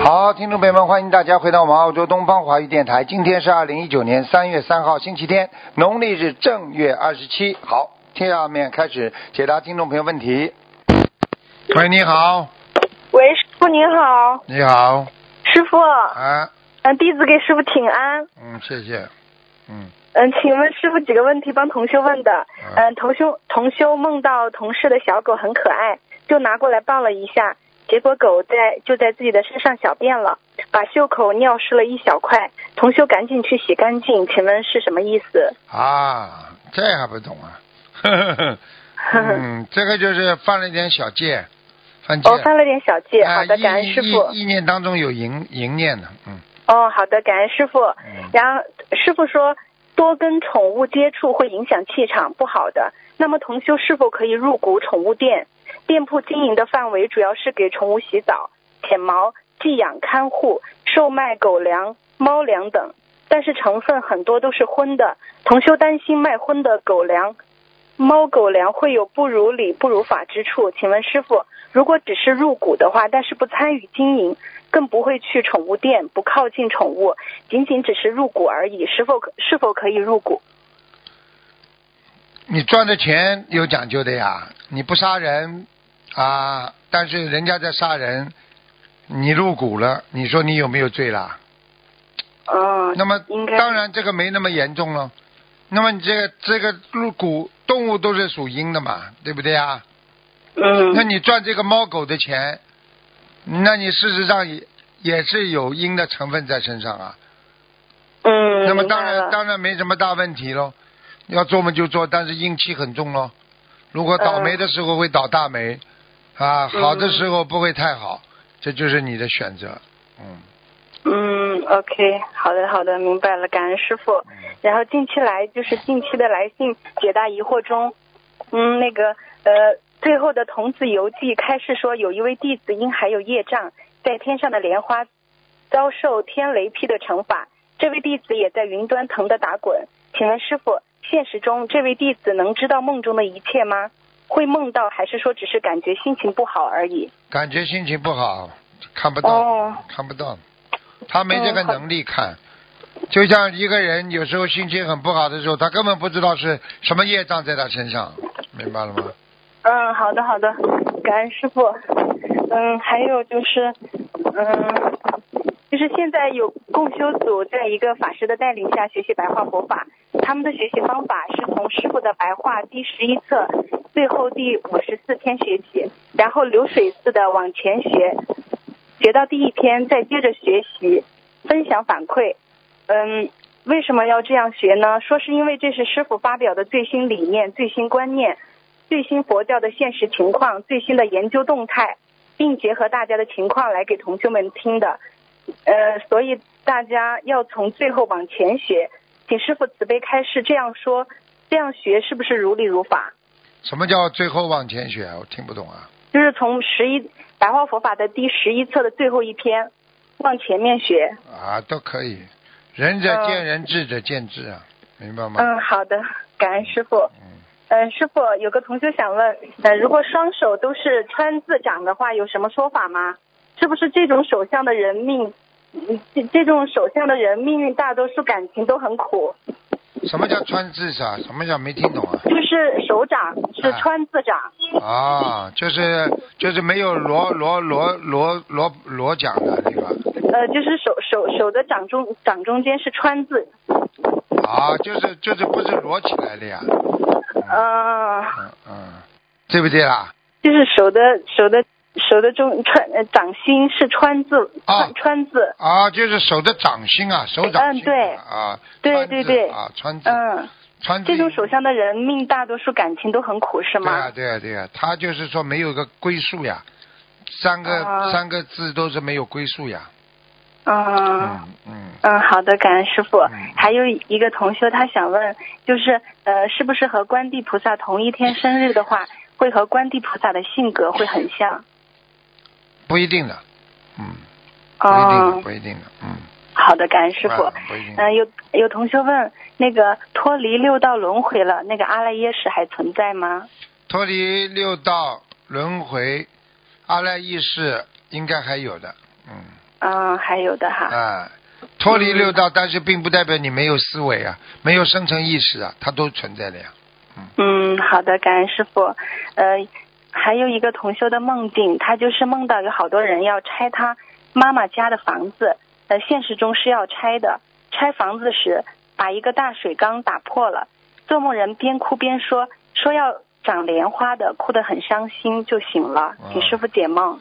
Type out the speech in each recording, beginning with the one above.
好，听众朋友们，欢迎大家回到我们澳洲东方华语电台。今天是二零一九年三月三号，星期天，农历是正月二十七。好，下面开始解答听众朋友问题。喂，你好，喂，师傅您好，你好，师傅，啊，嗯，弟子给师傅请安。嗯，谢谢，嗯，嗯，请问师傅几个问题帮同修问的。嗯，同修同修梦到同事的小狗很可爱，就拿过来抱了一下，结果狗在就在自己的身上小便了，把袖口尿湿了一小块，同修赶紧去洗干净，请问是什么意思？啊，这还不懂啊？呵呵呵，嗯，这个就是犯了一点小戒，犯戒。哦，犯了点小戒，啊好的，感恩师傅。意意念当中有淫淫念的，嗯，哦，好的，感恩师傅。嗯然后师傅说，多跟宠物接触会影响气场，不好的。那么同修是否可以入股宠物店？店铺经营的范围主要是给宠物洗澡、舔毛、寄养、看护、售卖狗粮、猫粮等，但是成分很多都是荤的。同修担心卖荤的狗粮、猫狗粮会有不如理、不如法之处。请问师傅，如果只是入股的话，但是不参与经营，更不会去宠物店，不靠近宠物，仅仅只是入股而已，是否可是否可以入股？你赚的钱有讲究的呀，你不杀人啊，但是人家在杀人，你入股了，你说你有没有罪啦？嗯，那么当然这个没那么严重了。那么你这个这个入股动物都是属阴的嘛，对不对啊？嗯那你赚这个猫狗的钱，那你事实上也也是有阴的成分在身上啊。嗯，那么当然当然没什么大问题喽，要做嘛就做，但是阴气很重喽。如果倒霉的时候会倒大霉，啊，好的时候不会太好，这就是你的选择。嗯，嗯，OK，好的好的，明白了，感恩师傅。然后近期来就是近期的来信解答疑惑中，嗯，那个呃，最后的童子游记开示说，有一位弟子因还有业障，在天上的莲花遭受天雷劈的惩罚，这位弟子也在云端疼得打滚。请问师傅，现实中这位弟子能知道梦中的一切吗？会梦到，还是说只是感觉心情不好而已？感觉心情不好，看不到，哦看不到，他没这个能力看。就像一个人有时候心情很不好的时候，他根本不知道是什么业障在他身上，明白了吗？嗯，好的好的，感恩师傅。嗯，还有就是，嗯，就是现在有共修组在一个法师的带领下学习白话佛法，他们的学习方法是从师傅的白话第十一册最后第五十四篇学起，然后流水似的往前学，学到第一篇再接着学习，分享反馈。嗯，为什么要这样学呢？说是因为这是师傅发表的最新理念、最新观念。最新佛教的现实情况、最新的研究动态，并结合大家的情况来给同学们听的。呃，所以大家要从最后往前学，请师傅慈悲开示。这样说，这样学是不是如理如法？什么叫最后往前学？我听不懂啊。就是从十一白话佛法的第十一册的最后一篇往前面学。啊，都可以，仁者嗯见仁，智者见智啊，明白吗？嗯，好的，感恩师傅。嗯嗯，师傅有个同学想问，呃，如果双手都是川字掌的话，有什么说法吗？是不是这种手相的人命，嗯这这种手相的人命运大多数感情都很苦，什么叫川字啊？什么叫没听懂啊？就是手掌是啊川字掌。啊，就是就是没有螺螺螺螺螺螺桨的对吧？呃，就是手手手的掌中掌中间是川字，啊，就是就是不是摞起来的呀？呃，嗯嗯，对不对啦？就是手的手的手的中川呃掌心是川字啊川川字，啊，就是手的掌心啊，手掌心、啊。嗯对啊，对对对啊，川字，嗯，川字。这种手相的人命大多数感情都很苦，是吗？对啊，对啊，对啊，他就是说没有个归宿呀，三个、啊三个字都是没有归宿呀。嗯嗯嗯，嗯，好的，感恩师傅嗯。还有一个同修，他想问，就是呃，是不是和观地菩萨同一天生日的话，会和观地菩萨的性格会很像？不一定的，嗯，不一定的，哦，不一定的，嗯。好的，感恩师傅。嗯、有有同学问，那个脱离六道轮回了，那个阿赖耶识还存在吗？脱离六道轮回，阿赖耶识应该还有的，嗯，嗯，还有的哈。啊，脱离六道，但是并不代表你没有思维啊，没有生成意识啊，它都存在的呀。嗯，好的，感恩师傅。呃，还有一个同修的梦境，他就是梦到有好多人要拆他妈妈家的房子，呃，现实中是要拆的。拆房子时把一个大水缸打破了，做梦人边哭边说说要长莲花的，哭得很伤心，就醒了，请师傅解梦。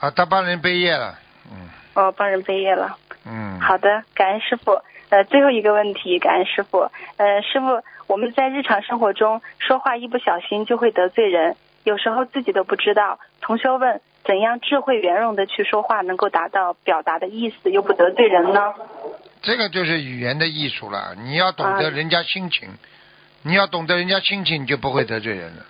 啊，他帮人背业了，嗯哦，帮人背业了。嗯。好的，感恩师傅。呃，最后一个问题，感恩师傅。呃，师傅，我们在日常生活中说话一不小心就会得罪人，有时候自己都不知道。同修问，怎样智慧圆融的去说话，能够达到表达的意思，又不得罪人呢？这个就是语言的艺术了，你要懂得啊人家心情，你要懂得人家心情，你就不会得罪人了。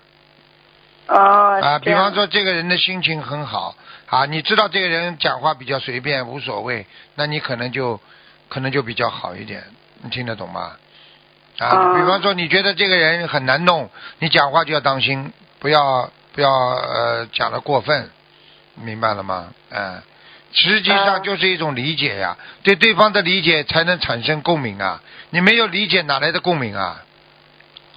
哦，啊，比方说这个人的心情很好啊，你知道这个人讲话比较随便无所谓，那你可能就可能就比较好一点，你听得懂吗？啊，啊比方说你觉得这个人很难弄，你讲话就要当心，不要不要呃讲的过分，明白了吗？嗯、实际啊上就是一种理解呀，对对方的理解才能产生共鸣啊，你没有理解哪来的共鸣啊？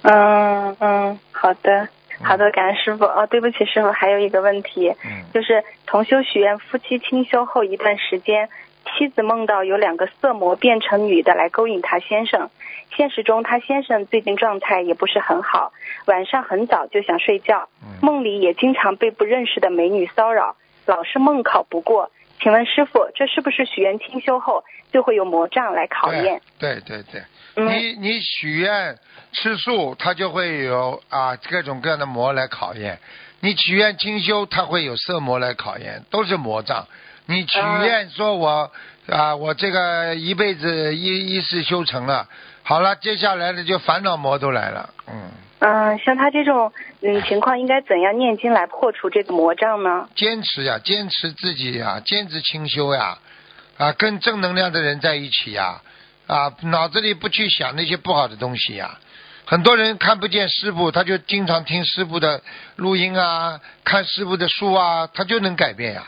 嗯嗯，好的好的，感恩师傅。哦，对不起，师傅，还有一个问题，嗯就是同修许愿，夫妻清修后一段时间，妻子梦到有两个色魔变成女的来勾引她先生。现实中，她先生最近状态也不是很好，晚上很早就想睡觉，嗯梦里也经常被不认识的美女骚扰，老是梦考不过。请问师傅，这是不是许愿清修后就会有魔障来考验？对对对你你许愿吃素，他就会有啊各种各样的魔来考验；你许愿清修，他会有色魔来考验，都是魔障。你许愿说我啊我这个一辈子一一世修成了，好了，接下来的就烦恼魔都来了，嗯，嗯，像他这种嗯情况，应该怎样念经来破除这个魔障呢？坚持呀，坚持自己呀，坚持清修呀，啊，跟正能量的人在一起呀，啊，脑子里不去想那些不好的东西呀。很多人看不见师傅，他就经常听师傅的录音啊，看师傅的书啊，他就能改变呀，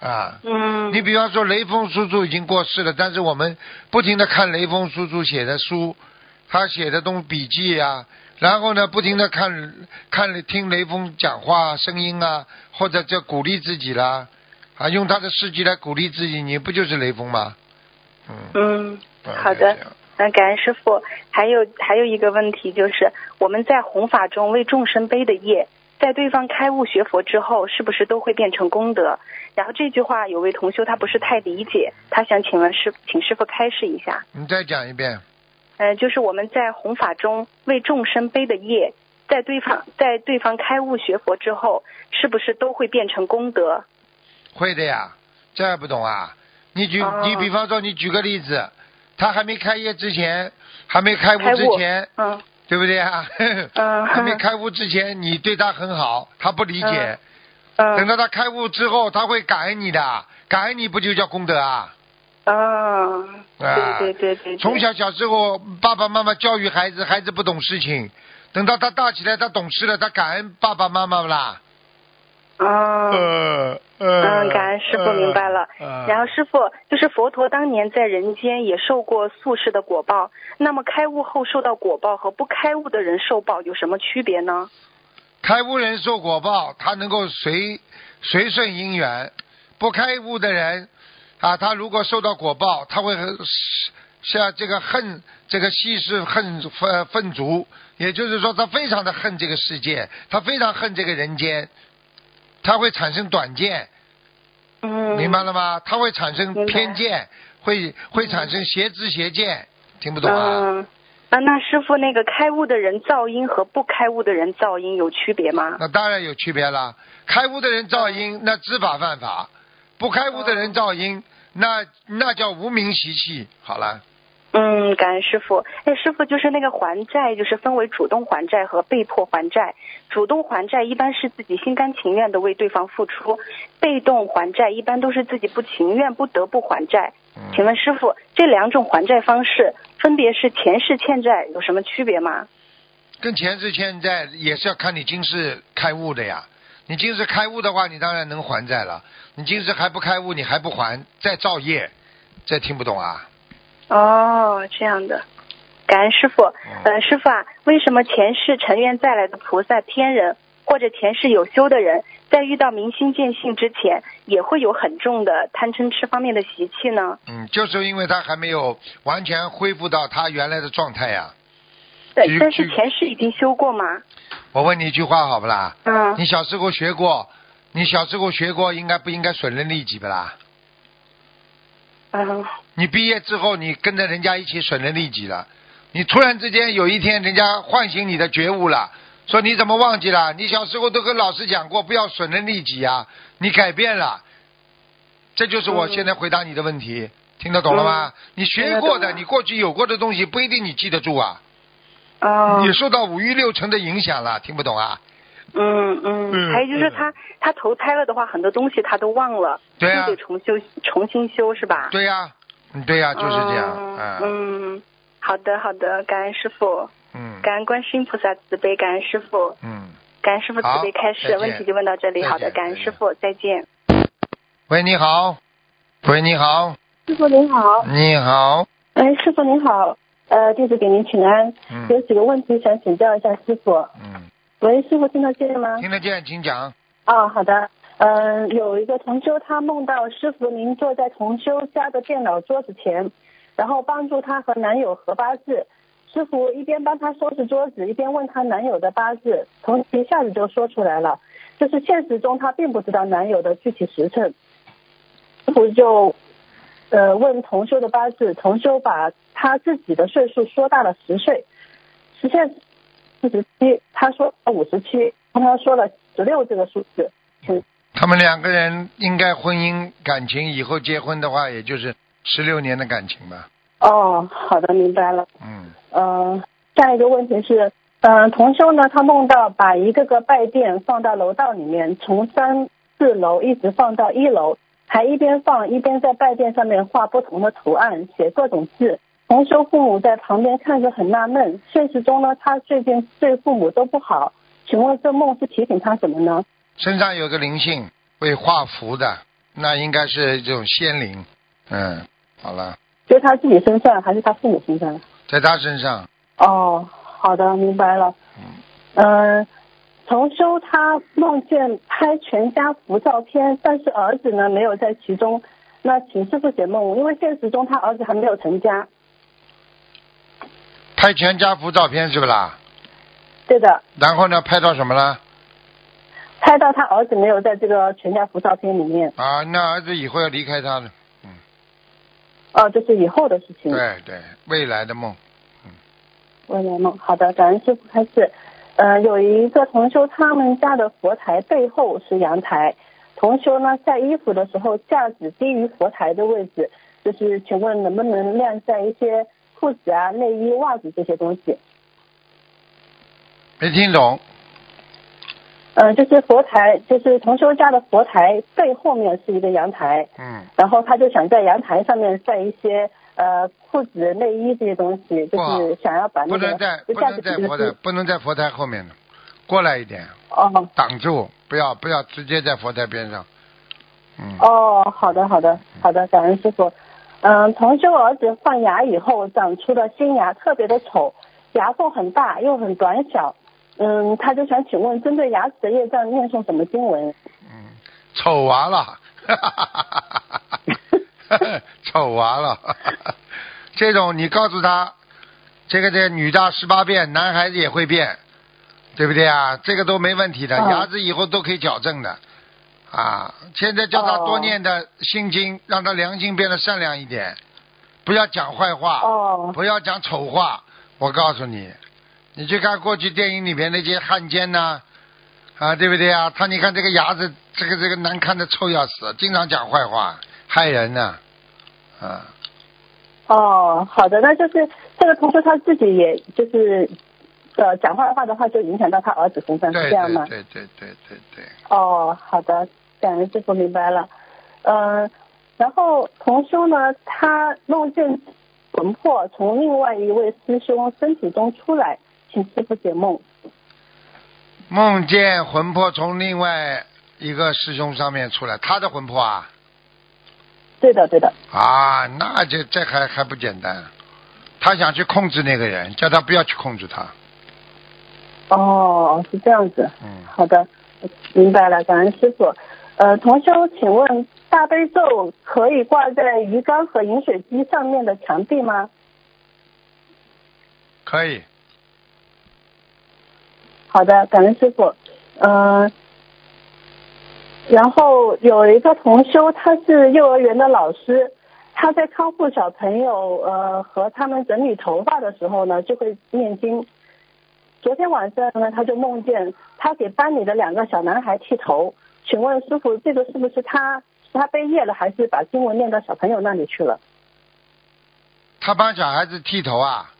啊。嗯，你比方说雷锋叔叔已经过世了，但是我们不停的看雷锋叔叔写的书，他写的东笔记啊、然后呢不停的看看听雷锋讲话声音啊，或者叫鼓励自己啦，啊，用他的事迹来鼓励自己，你不就是雷锋吗？嗯，嗯，嗯好的就这样嗯，感恩师傅。还有还有一个问题就是，我们在弘法中为众生背的业，在对方开悟学佛之后，是不是都会变成功德？然后这句话有位同修他不是太理解，他想请问师请师傅开示一下。你再讲一遍。呃，就是我们在弘法中为众生背的业，在对方在对方开悟学佛之后，是不是都会变成功德？会的呀，这还不懂啊？你举、哦你比方说你举个例子，他还没开业之前，还没开悟开悟之前，嗯对不对啊？嗯 还没开悟之前，你对他很好，他不理解。等嗯到他开悟之后，他会感恩你的，感恩你不就叫功德啊？嗯，啊对对对对对，从小小时候，爸爸妈妈教育孩子，孩子不懂事情，等到他大起来，他懂事了，他感恩爸爸妈妈啦。嗯。呃呃嗯，感恩师傅明白了。呃然后师傅就是佛陀当年在人间也受过宿世的果报，那么开悟后受到果报和不开悟的人受报有什么区别呢？开悟人受果报，他能够随随顺因缘；不开悟的人啊，他如果受到果报，他会很像这个恨这个稀释恨愤愤足，也就是说，他非常的恨这个世界，他非常恨这个人间，他会产生短见，嗯，明白了吗？他会产生偏见，会会产生邪知邪见，听不懂啊？嗯，啊，那师傅那个开悟的人噪音和不开悟的人噪音有区别吗？那当然有区别了。开悟的人噪音，那知法犯法；不开悟的人噪音，那那叫无名习气。好了，嗯，感恩师傅。哎，师傅就是那个还债，就是分为主动还债和被迫还债。主动还债一般是自己心甘情愿的为对方付出，被动还债一般都是自己不情愿不得不还债。嗯请问师傅，这两种还债方式分别是前世欠债有什么区别吗？跟前世欠债也是要看你今世开悟的呀。你今世开悟的话，你当然能还债了。你今世还不开悟，你还不还，再造业，这听不懂啊？哦，这样的。感恩师傅。呃，师傅啊，为什么前世成愿再来的菩萨、天人或者前世有修的人，在遇到明心见性之前，也会有很重的贪嗔痴方面的习气呢？嗯，就是因为他还没有完全恢复到他原来的状态呀。对但是前世已经修过吗？我问你一句话好不啦？嗯，你小时候学过，你小时候学过，应该不应该损人利己不啦？嗯，你毕业之后，你跟着人家一起损人利己了，你突然之间有一天，人家唤醒你的觉悟了，说你怎么忘记了？你小时候都跟老师讲过，不要损人利己啊，你改变了，这就是我嗯现在回答你的问题，听得懂了吗？你学过的，你过去有过的东西，不一定你记得住啊，哦，你受到五欲六尘的影响了，听不懂啊？嗯嗯。嗯，还有就是他他投胎了的话，很多东西他都忘了，对啊。就得重修重新修是吧？对呀、嗯对呀、就是这样，嗯，好的好的，感恩师傅，嗯感恩观世音菩萨慈悲，感恩师傅，嗯。感恩师傅慈悲开示，问题就问到这里，好的，感恩师傅，再见。喂，你好。喂，你好，师傅您好，你好。哎，师傅您好，呃，弟子给您请安，有嗯几个问题想请教一下师傅。嗯，喂，师傅听得见吗？听得见，请讲。哦，好的。嗯、有一个同修，他梦到师傅您坐在同修家的电脑桌子前，然后帮助她和男友合八字。师傅一边帮她收拾桌子，一边问她男友的八字，同时一下子就说出来了。就是现实中她并不知道男友的具体时辰，师傅就呃问同修的八字，同修把他自己的岁数说大了十岁，实现四十七，他说五十七，他说了十六这个数字，他们两个人应该婚姻感情以后结婚的话，也就是十六年的感情吧。哦，好的，明白了。嗯，嗯，下一个问题是，嗯、同修呢，他梦到把一个个拜垫放到楼道里面，从三四楼一直放到一楼，还一边放一边在拜垫上面画不同的图案，写各种字。同修父母在旁边看着很纳闷，现实中呢，他最近对父母都不好，请问这梦是提醒他什么呢？身上有个灵性会画符的，那应该是这种仙灵。嗯，好了，就是他自己身上还是他父母身上？在他身上，哦，好的，明白了。嗯，嗯，同修他梦见拍全家福照片，但是儿子呢没有在其中。那请师傅解梦，因为现实中他儿子还没有成家。拍全家福照片是不啦？对的，然后呢，拍到什么了？拍到他儿子没有在这个全家福照片里面。啊，那儿子以后要离开他的。哦，这是以后的事情。对对，未来的梦。嗯未来梦，好的，感恩师傅开始。呃，有一个同修，他们家的佛台背后是阳台，同修呢晒衣服的时候架子低于佛台的位置，就是请问能不能晾晒一些裤子啊、内衣、袜子这些东西？没听懂。嗯、就是佛台，就是同修家的佛台背后面是一个阳台，嗯，然后他就想在阳台上面晒一些呃裤子、内衣这些东西，就是想要把不那个能在不能在佛台不能在佛台后面的，过来一点，哦挡住，不要不要直接在佛台边上。嗯。哦，好的好的好的，感恩师傅。嗯，同修儿子换牙以后长出的新牙，特别的丑，牙缝很大又很短小。嗯，他就想请问，针对牙齿的业障念诵什么经文？嗯，丑娃了，丑娃了，这种你告诉他，这个这个女大十八变，男孩子也会变，对不对啊？这个都没问题的，哦牙齿以后都可以矫正的，啊，现在叫他哦多念的心经，让他良心变得善良一点，不要讲坏话，哦不要讲丑话。我告诉你，你去看过去电影里面那些汉奸呐、啊，对不对啊？他你看这个牙子，这个这个难看的臭要死，经常讲坏话，害人呢、啊，哦，好的，那就是这个同学他自己也就是呃讲话的话的话，就影响到他儿子身上，是对这样吗？对对对对对对，哦，好的，感恩师傅明白了。嗯、然后同修呢，他梦见魂魄从另外一位师兄身体中出来，请师傅解梦。梦见魂魄从另外一个师兄上面出来，他的魂魄啊对的，对的。啊，那就这还还不简单，他想去控制那个人，叫他不要去控制他，哦，是这样子。嗯，好的，明白了，感恩师傅。呃，同修，请问大悲咒可以挂在鱼缸和饮水机上面的墙壁吗？可以，好的，感恩师傅。嗯、然后有一个同修，他是幼儿园的老师，他在康复小朋友呃和他们整理头发的时候呢，就会念经。昨天晚上呢，他就梦见他给班里的两个小男孩剃头。请问师傅，这个是不是他是他背业了，还是把经文念到小朋友那里去了？他帮小孩子剃头啊，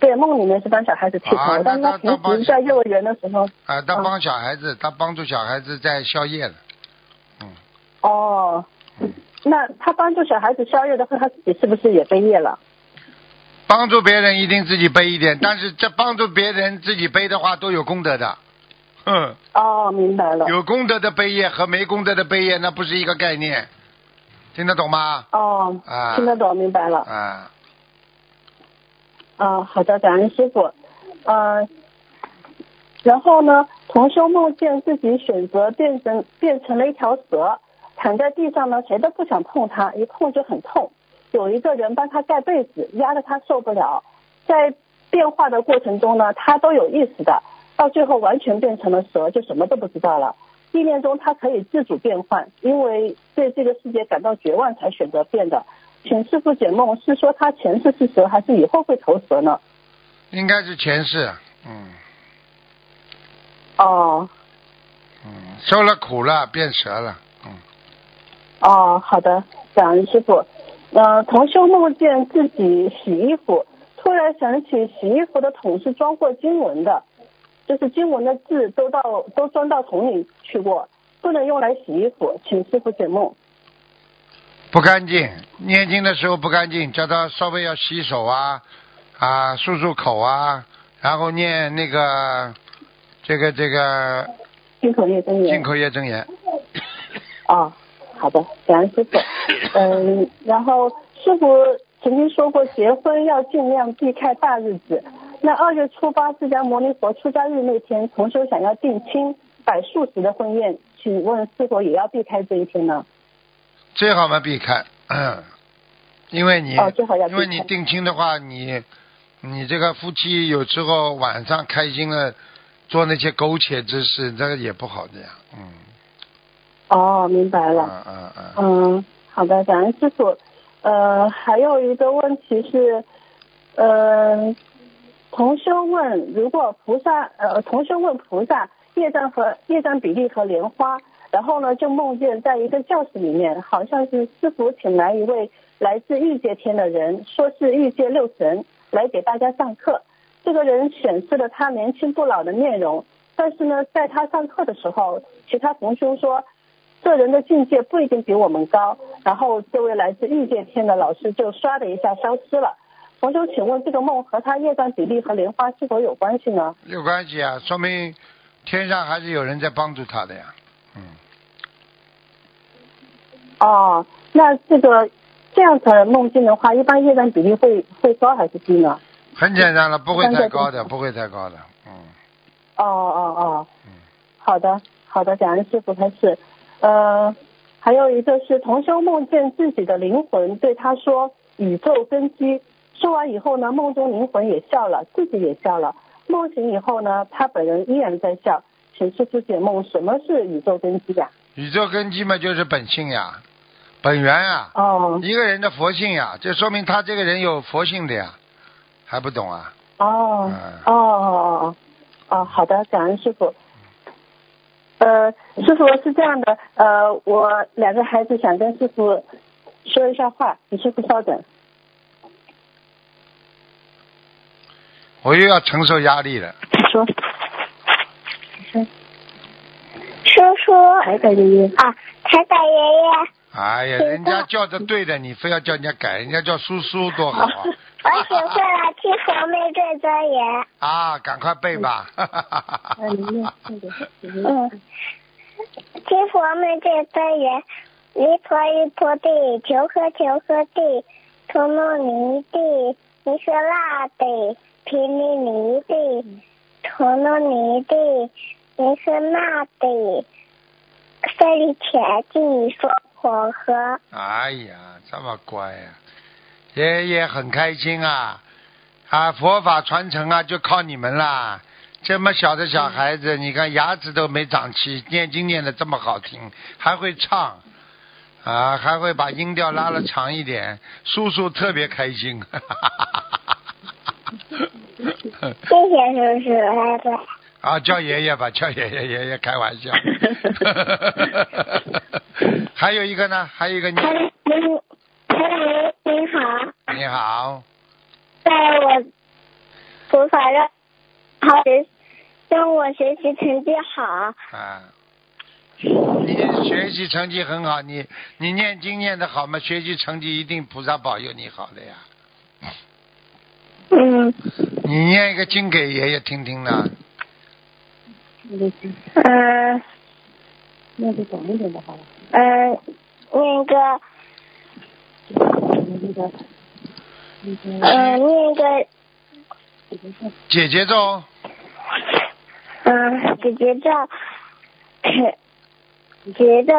对，梦里面是帮小孩子剃头，但是他平时在幼儿园的时候，啊，他嗯帮小孩子，他帮助小孩子在宵夜了，嗯，哦，那他帮助小孩子宵夜的话，他自己是不是也背业了？帮助别人一定自己背一点，但是这帮助别人自己背的话都有功德的，嗯。哦，明白了。有功德的背业和没功德的背业，那不是一个概念，听得懂吗？哦，啊听得懂，明白了。啊，啊，好的，感恩师傅。呃，然后呢，同修梦见自己选择变成变成了一条蛇，躺在地上呢，谁都不想碰它，一碰就很痛。有一个人帮他盖被子，压得他受不了。在变化的过程中呢，他都有意识的，到最后完全变成了蛇，就什么都不知道了。意念中他可以自主变换，因为对这个世界感到绝望才选择变的。请师傅解梦，是说他前世是蛇，还是以后会投蛇呢？应该是前世，嗯哦嗯，受了苦了，变蛇了，嗯，哦，好的，感恩师傅。呃，同修梦见自己洗衣服，突然想起洗衣服的桶是装过经文的，就是经文的字都到都装到桶里去过，不能用来洗衣服，请师傅解梦。不干净，念经的时候不干净，叫他稍微要洗手啊，啊，漱漱口啊，然后念那个这个这个进口业真言。进口业真言，哦，好的，感恩师傅。嗯，然后师傅曾经说过，结婚要尽量避开大日子。那二月初八释迦牟尼佛出家日那天，同修想要定亲摆素食的婚宴，请问是否也要避开这一天呢？最好嘛避开，嗯，因为你、因为你定亲的话，你你这个夫妻有时候晚上开心了，做那些苟且之事，这个也不好的呀，嗯，哦，明白嗯了。嗯嗯，嗯，好的，感恩师傅。呃，还有一个问题是，呃，同修问，如果菩萨，呃，同修问菩萨，业障和业障比例和莲花，然后呢，就梦见在一个教室里面，好像是师傅请来一位来自欲界天的人，说是欲界六神来给大家上课。这个人显示了他年轻不老的面容，但是呢，在他上课的时候，其他同修说，这人的境界不一定比我们高。然后这位来自欲界天的老师就唰的一下消失了。同修，请问这个梦和他业障比例和莲花是否有关系呢？有关系啊，说明天上还是有人在帮助他的呀，嗯，哦，那这个这样的梦境的话，一般夜障比例会会高还是低呢？很简单了，不会太高的，不会太高的，嗯，哦哦哦嗯，好的好的，感恩师傅开始。呃，还有一个是同修梦见自己的灵魂对他说“宇宙根基”，说完以后呢，梦中灵魂也笑了，自己也笑了。梦醒以后呢，他本人依然在笑。请师傅解梦，什么是宇宙根基呀、宇宙根基嘛就是本性呀，本源呀，哦一个人的佛性呀，这说明他这个人有佛性的呀，还不懂啊？哦嗯哦哦哦哦，好的，感恩师傅。呃，师傅是这样的，呃，我两个孩子想跟师傅说一下话，你师傅稍等。我又要承受压力了。说，叔叔台长爷爷，啊，台长爷爷，哎呀，人家叫的对的，你非要叫人家改，人家叫叔叔多好啊！我学会了七佛妹对真言。啊，赶快背吧！嗯，七佛妹对真言，离婆离婆地，求诃求诃地，陀罗尼地，尼舍那地，毗尼尼地，陀罗尼地，尼舍那地，舍利前地，娑婆诃。哎呀，这么乖呀、爷爷很开心啊！啊，佛法传承啊，就靠你们啦！这么小的小孩子，你看牙齿都没长齐，念经念的这么好听，还会唱，啊，还会把音调拉的长一点，叔叔特别开心。谢谢叔叔，拜拜。啊，叫爷爷吧，叫爷爷，爷爷开玩笑。还有一个呢，还有一个你台长您，台长您您好，你好，在我佛法让好学，让我学习成绩好。啊，你学习成绩很好，你你念经念的好嘛，学习成绩一定菩萨保佑你好的呀。嗯你念一个经给爷爷听听呢，嗯那就懂一点的好了。嗯，那个那个那个嗯那个姐姐咒，嗯姐姐咒，姐姐咒。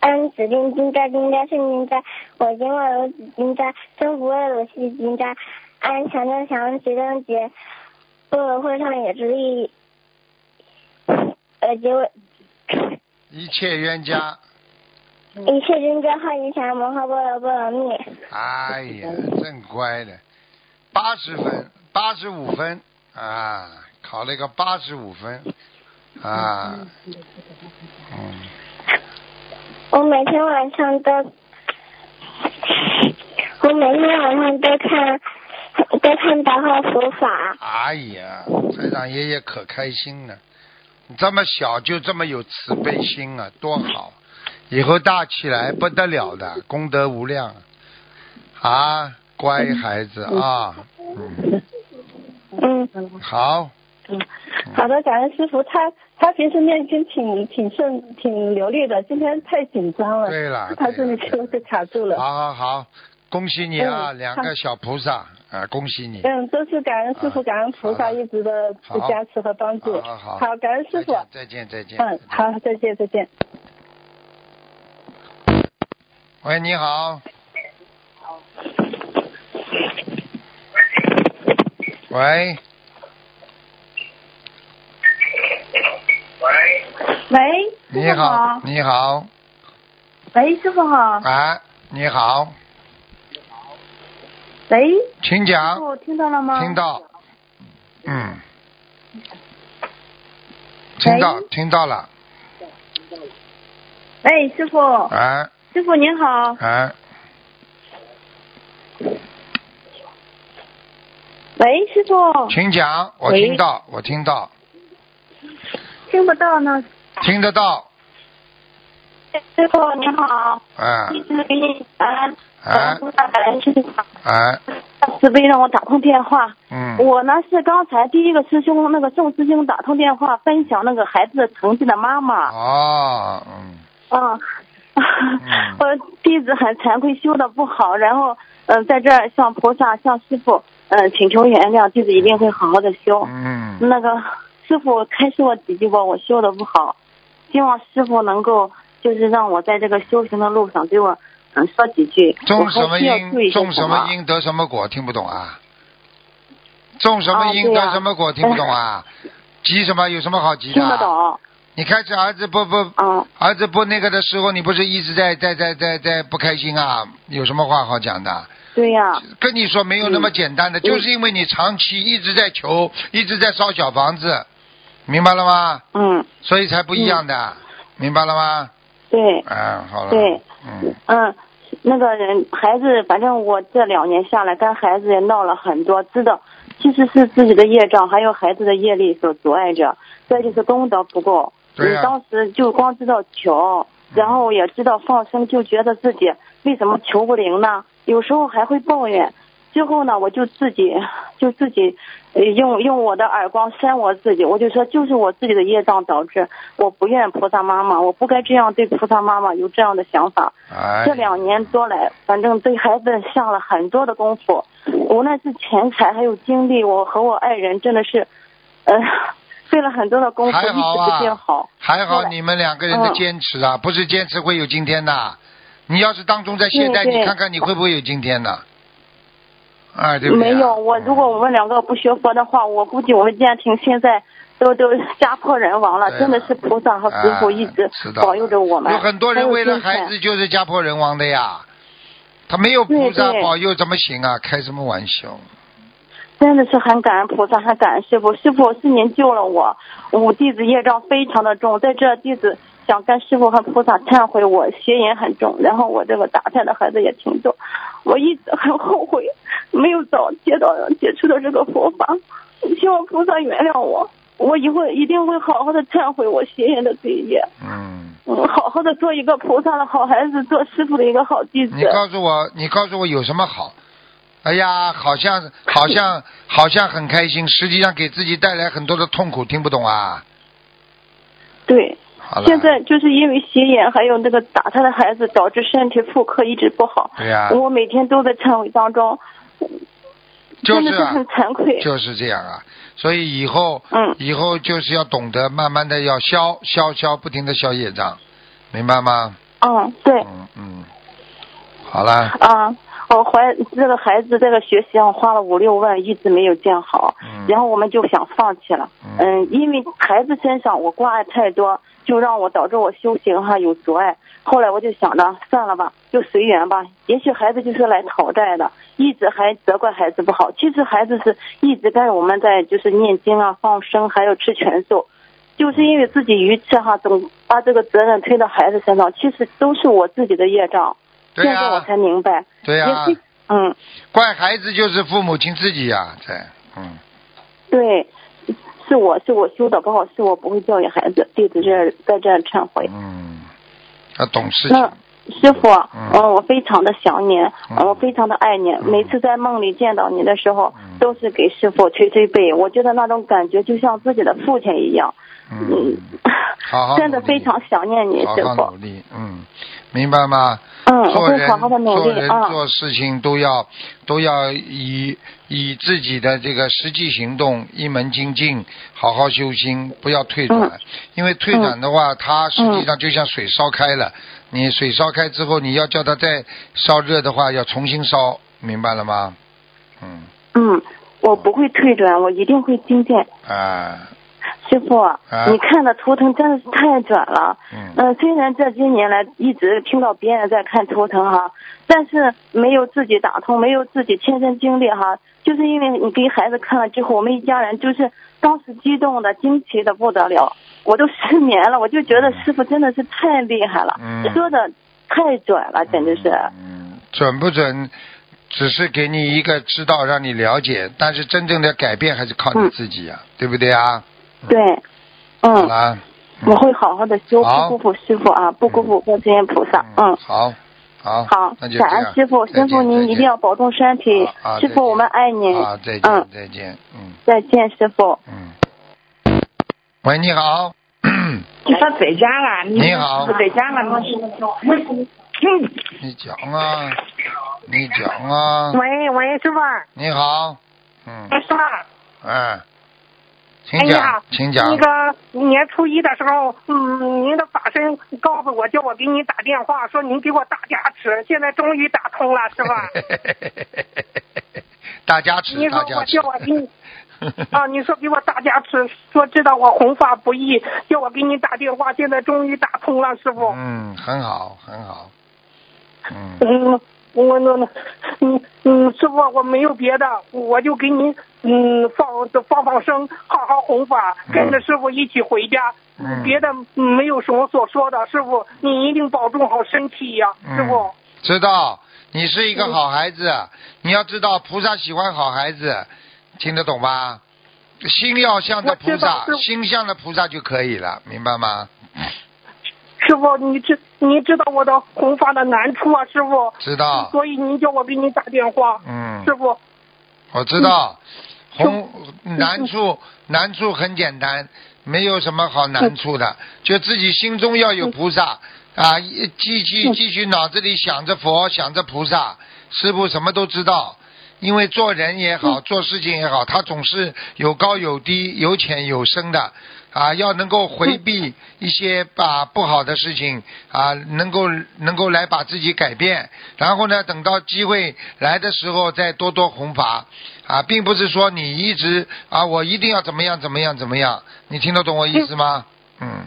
安指定经扎经扎圣经扎，我今晚有紫金扎，真不为我系金扎，安强正强结正结，为我会上也之意，呃结尾 一切冤家。一切冤家好吉祥，摩诃波罗波罗蜜。哎呀，真乖的，八十分，八十五分啊，考了一个八十五分啊，嗯，我每天晚上都，我每天晚上都看都看白话佛法。哎呀，台长爷爷可开心了，你这么小就这么有慈悲心啊，多好！以后大起来不得了的，功德无量啊！乖孩子啊，嗯，嗯，好，嗯，好的，感恩师傅。他他平时念经挺挺顺挺流利的，今天太紧张了，对了他这里对了就就卡住了。好好好，恭喜你啊，嗯两个小菩萨啊，恭喜你！嗯，都是感恩师傅、啊感恩菩萨一直的好加持和帮助。好好好感恩师傅。再见再见。嗯，好，再见再见。喂，你好。喂，喂，喂你好，你好，喂，师傅好。啊，你好，喂，请讲，傅听到了吗？听。到，嗯，听到，听到了，喂，师傅，哎。师傅您好。哎，喂，师傅，请讲，我听到，我听到，听不到呢。听得到，师傅您好，哎。一直给你啊啊菩萨感恩师傅，啊，慈悲让我打通电话。嗯，我呢是刚才第一个师兄那个宋师兄打通电话分享那个孩子的成绩的妈妈。哦，嗯，啊，我弟子很惭愧，修的不好，然后嗯、呃在这儿向菩萨、向师傅嗯、呃请求原谅，弟子一定会好好的修。嗯，那个师傅开示我几句吧，我修的不好，希望师傅能够就是让我在这个修行的路上给我嗯说几句。种什么因，种什么因得什么果，听不懂啊？种什么因得什么果，听不懂啊？急什么？有什么好急的？懂，你开始儿子不不嗯，儿子不那个的时候，你不是一直在在在在在不开心啊？有什么话好讲的？对呀、跟你说没有那么简单的，嗯就是因为你长期一直在求，一直在烧小房子，明白了吗？嗯，所以才不一样的，明白了吗？对，啊，好了。对。嗯，嗯，那个人孩子，反正我这两年下来跟孩子也闹了很多，知道其实是自己的业障，还有孩子的业力所阻碍着，再就是功德不够。你当时就光知道求，然后也知道放生，就觉得自己为什么求不灵呢？有时候还会抱怨。最后呢，我就自己就自己呃用用我的耳光扇我自己，我就说就是我自己的业障导致，我不怨菩萨妈妈，我不该这样对菩萨妈妈有这样的想法。哎，这两年多来，反正对孩子下了很多的功夫，无论是钱财还有精力，我和我爱人真的是，呃，费了很多的功夫，一直不见啊好。，还好你们两个人的嗯坚持啊，不是坚持会有今天的。你要是当中在懈怠，你看看你会不会有今天呢？啊，对不对啊？没有，我如果我们两个不学佛的话，我估计我们家庭现在都都家破人亡了。啊真的是菩萨和师傅一直保佑着我们。有很多人为了孩子就是家破人亡的呀，他没有菩萨保佑怎么行啊？开什么玩笑？真的是很感恩菩萨，很感恩师傅。师傅是您救了我，我弟子业障非常的重，在这弟子想跟师傅和菩萨忏悔，我邪淫很重，然后我这个打胎的孩子也挺重，我一直很后悔没有早接到接触到这个佛法，希望菩萨原谅我，我以后一定会好好的忏悔我邪淫的罪业，嗯，嗯，好好的做一个菩萨的好孩子，做师傅的一个好弟子你。告诉我，你告诉我有什么好？哎呀，好像好像好像很开心，实际上给自己带来很多的痛苦，听不懂啊？对。现在就是因为斜眼还有那个打他的孩子，导致身体妇科一直不好。对呀、我每天都在忏悔当中，就是啊。真的是很，惭愧。就是这样啊。所以以后，嗯。以后就是要懂得慢慢的要消消消，不停的消业障，明白吗？嗯，对，嗯嗯，好了，啊，我怀这个孩子这个学习上花了五六万，一直没有见好，嗯，然后我们就想放弃了。嗯。嗯，因为孩子身上我挂碍太多，就让我导致我修行哈有阻碍。后来我就想着算了吧，就随缘吧。也许孩子就是来讨债的，一直还责怪孩子不好。其实孩子是一直跟我们在就是念经啊、放生，还有吃全素，就是因为自己愚痴哈，总把这个责任推到孩子身上。其实都是我自己的业障。对现在我、才明白。对呀、嗯，怪孩子就是父母亲自己呀、在，嗯，对，是我是我修的不好，是我不会教育孩子，弟子这在这忏悔。嗯，他懂事情那，师傅，嗯嗯，我非常的想你，嗯嗯，我非常的爱你。每次在梦里见到你的时候嗯，都是给师傅捶捶背，我觉得那种感觉就像自己的父亲一样。嗯，好好真的非常想念你，好好努。力，嗯，明白吗？嗯，我做人会好好的努做力啊。人做事情都要都要以以自己的这个实际行动一门精进，好好修心，不要退转。嗯因为退转的话，它实际上就像水烧开了，你水烧开之后，你要叫它再烧热的话，要重新烧，明白了吗？嗯，嗯，我不会退转，我一定会精进。啊，师傅，你看的图腾真的是太准了。嗯嗯、虽然这些年来一直听到别人在看图腾哈，但是没有自己打通，没有自己亲身经历哈，就是因为你给孩子看了之后，我们一家人就是当时激动的、惊奇的不得了，我都失眠了，我就觉得师傅真的是太厉害了，嗯说的太准了，简直是。嗯，准不准？只是给你一个知道，让你了解，但是真正的改变还是靠你嗯自己呀、对不对啊？对，好嗯，啦，我会好好的修，好。不辜负师傅啊，不辜负观世音菩萨，嗯。好，好，好那就，这感恩师傅，师傅您一定要保重身体师傅我们爱您。好，再见，嗯，再见，嗯。再见，师傅。嗯。喂，你好，你说在家了？你好。是在家了？嗯，你讲啊，你讲啊，喂喂，师傅，你好，嗯，师傅，哎，请哎讲呀，请讲那，个年初一的时候，嗯，您的法身告诉我，叫我给你打电话，说您给我大加持，现在终于打通了，是吧。大家吃，你说我叫我给你 啊，你说给我大加持，说知道我弘法不易，叫我给你打电话，现在终于打通了，师傅。嗯，很好，很好，嗯，嗯，我那那，嗯嗯，师傅，我没有别的，我就给您嗯放放放生，好好弘法，跟着师傅一起回家。嗯别的没有什么所说的，师傅，你一定保重好身体呀，师傅。知道，你是一个好孩子，你要知道菩萨喜欢好孩子，听得懂吧？心要向着菩萨心向着菩萨就可以了，明白吗？师傅，你知你知道我的红发的难处啊，师傅，知道，所以您叫我给你打电话，嗯，师傅，我知道，嗯。红难处难处很简单，没有什么好难处的，就自己心中要有菩萨啊，一继续嗯。继续脑子里想着佛，想着菩萨，师傅什么都知道。因为做人也好，做事情也好，他总是有高有低，有浅有深的啊，要能够回避一些把不好的事情啊，能够能够来把自己改变，然后呢，等到机会来的时候再多多弘法。啊，并不是说你一直啊，我一定要怎么样怎么样怎么样，你听得懂我意思吗？嗯，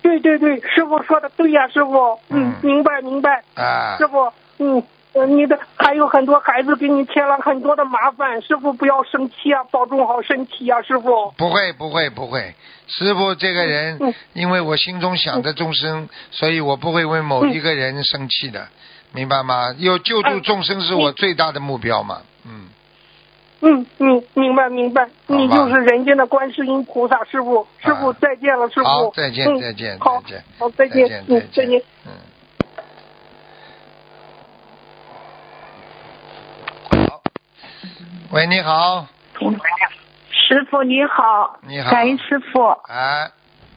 对对对，师傅说的对呀，师傅，嗯嗯，明白明白，啊，师傅，嗯。呃你的还有很多孩子给你添了很多的麻烦，师傅不要生气啊，保重好身体啊，师傅。不会不会不会，师傅这个人嗯，因为我心中想着众生，所以我不会为某一个人生气的，明白吗？有救助众生是我最大的目标嘛，嗯，嗯，明明白明白，你就是人间的观世音菩萨，师傅，师傅啊。再见了，师傅，好再见嗯。再见好再见。好再再见再见再见。嗯。喂，你好，师傅你好，你好。感恩师傅。哎，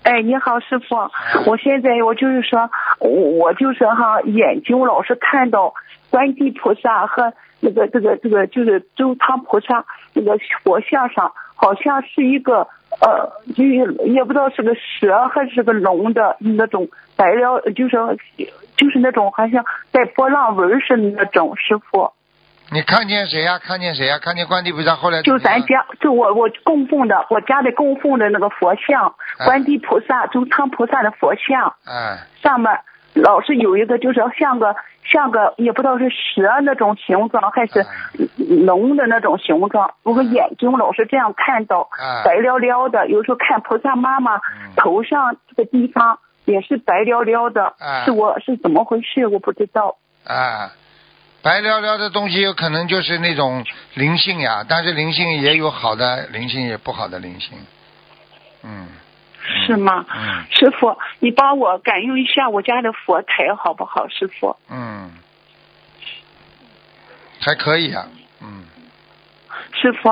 哎，你好，师傅，我现在我就是说，我我就是哈，眼睛老是看到观地菩萨和那个这个这个就是周汤菩萨那个佛像上，好像是一个呃，就也不知道是个蛇还是个龙的那种白料，就是就是那种好像带波浪纹似的那种师傅。你看见谁呀、看见谁呀、看见观地菩萨，后来就咱家，就我我供奉的，我家里供奉的那个佛像，哎观地菩萨、周汤菩萨的佛像，嗯，上面老是有一个，就是像个像个也不知道是蛇那种形状，还是哎龙的那种形状。我个眼睛老是这样看到，哎白溜溜的。有时候看菩萨妈妈嗯头上这个地方也是白溜溜的，哎是我是怎么回事？我不知道。啊，白聊聊的东西有可能就是那种灵性呀，但是灵性也有好的灵性，也不好的灵性。嗯，是吗？嗯师傅，你帮我感应一下我家的佛台好不好？师傅，嗯，还可以啊。嗯，师傅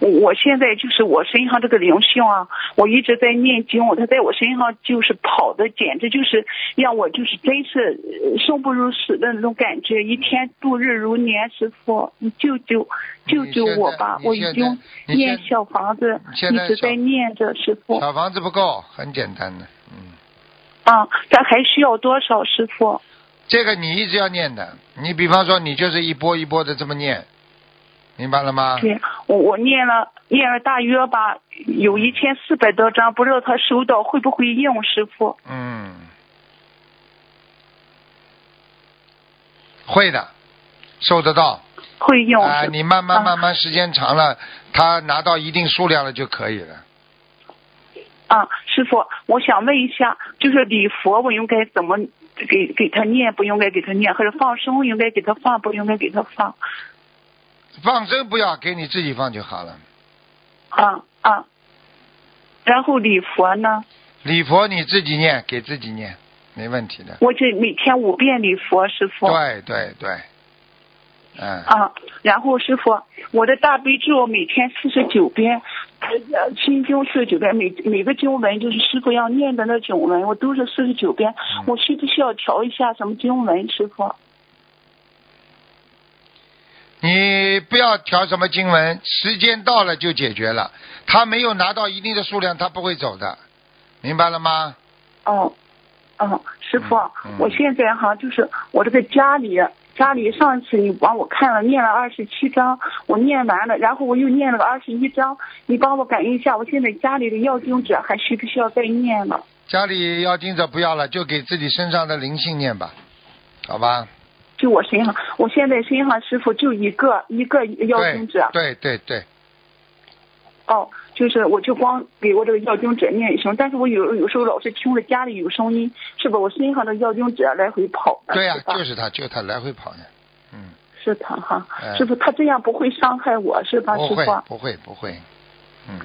我现在就是我身上这个灵性啊，我一直在念经，他在我身上就是跑的，简直就是让我就是真是呃生不如死的那种感觉，一天度日如年。师傅，你救救救救我吧！我已经念小房子现在一直在念着，师傅小房子不够，很简单的。嗯，啊，咱还需要多少？师傅？这个你一直要念的。你比方说，你就是一波一波的这么念，明白了吗？对，我我念了念了大约吧，有一千四百多张，不知道他收到会不会用，师傅？嗯，会的，收得到。会用。啊，你慢慢啊慢慢时间长了，他拿到一定数量了就可以了。啊，师傅，我想问一下，就是礼佛我应该怎么给给他念？不应该给他念，或者放生应该给他放，不应该给他放？放生不要，给你自己放就好了。啊啊。然后礼佛呢？礼佛你自己念，给自己念，没问题的。我这每天五遍礼佛，师傅。对对对，嗯，啊，然后师傅，我的大悲咒每天四十九遍，呃，心经四十九遍，每每个经文就是师傅要念的那经文，我都是四十九遍。嗯我需不需要调一下什么经文，师傅？你不要调什么经文，时间到了就解决了。他没有拿到一定的数量，他不会走的，明白了吗？哦，哦，师傅，我现在哈就是我这个家里家里上次你帮我看了念了二十七章，我念完了，然后我又念了个二十一章，你帮我感应一下，我现在家里的要经者还需不需要再念了？家里要经者不要了，就给自己身上的灵性念吧，好吧？就我身上，我现在身上师傅就一个一个要经者，对对对，哦，就是我就光给我这个药经者念一声，但是我有有时候老是听着家里有声音，是吧？我身上的药经者来回跑的。对呀、就是他，就是他来回跑呢。嗯，是他哈哎，师傅，他这样不会伤害我是吧？师傅，不会不会。嗯，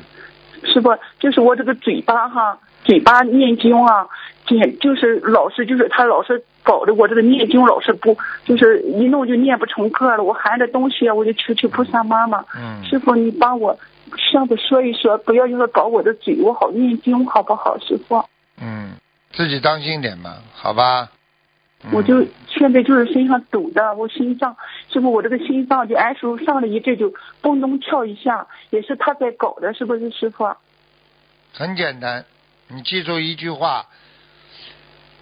师傅，就是我这个嘴巴哈，嘴巴念经啊，简就是老是就是他老是搞得我这个念经老是不，就是一弄就念不成个了。我含着东西啊，我就求求菩萨妈妈，嗯师傅你帮我上次说一说，不要就是搞我的嘴，我好念经好不好？师傅，嗯，自己当心点嘛，好吧？嗯我就现在就是身上堵的，我心脏，师傅我这个心脏就按时候上了一阵就蹦咚跳一下，也是他在搞的，是不是师傅？很简单，你记住一句话，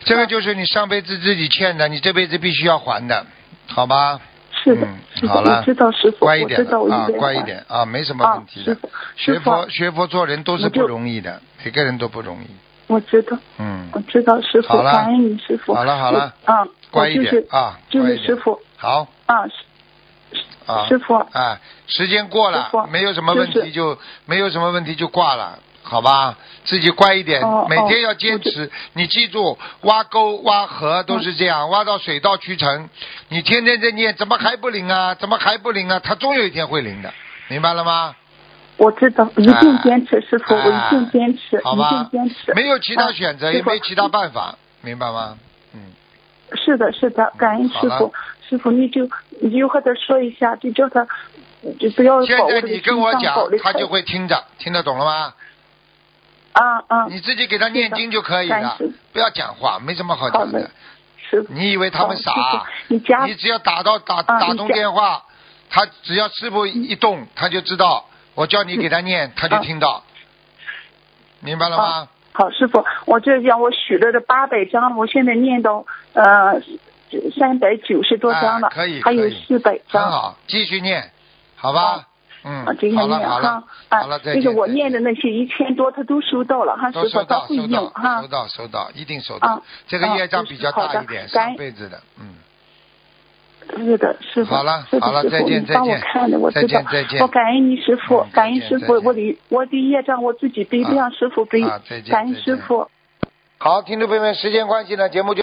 这个就是你上辈子自己欠的，你这辈子必须要还的，好吧？是的，好了我知道师傅，乖一点啊乖一点啊，没什么问题的学佛学佛做人都是不容易的，每个人都不容易。我知道，嗯，我知道师傅，好了感恩你师傅。好了好了我啊，乖一点啊，就是乖一点师傅好啊，师啊，师傅啊，时间过了，没有什么问题就没有什么问题就挂了。好吧，自己乖一点，哦每天要坚持。你记住，挖沟挖河都是这样，挖到水到渠成。你天天在念，怎么还不灵啊？怎么还不灵啊？它终有一天会灵的，明白了吗？我知道，一定坚持，师傅，哎我一定坚持，一定坚持。没有其他啊选择，也没其他办法，明白吗？嗯，是的，是的，感恩师傅，师傅你就你就和他说一下，就叫他就不要现在你跟我讲他就会听着，听得懂了吗？啊啊，你自己给他念经就可以了，不要讲话，没什么好好讲的的。师傅。你以为他们傻？啊你你只要打到打啊打通电话，他只要师傅一动，他就知道。我叫你给他念，他就啊听到，明白了吗啊？好，师傅，我这讲我许了这八百张，我现在念到呃三百九十多张了，啊可以还有四百很张。好，继续念，好吧？嗯啊，这，样好了念哈好了，啊好了，再那见。再见个我念的那些一千多，他都收到了哈，师傅，都收到，他会应收到，哈收。到，收到，一定收到啊。这个啊业障比较大一点，感上辈子的，嗯。是的，师傅。好了好了再见你帮我再见看的，我再知道见再见我感恩你师傅嗯，感恩再见师傅，再见我的我的业障我自己背，不啊让师傅背。感恩再见师傅。好，听众朋友们，时间关系呢，节目就。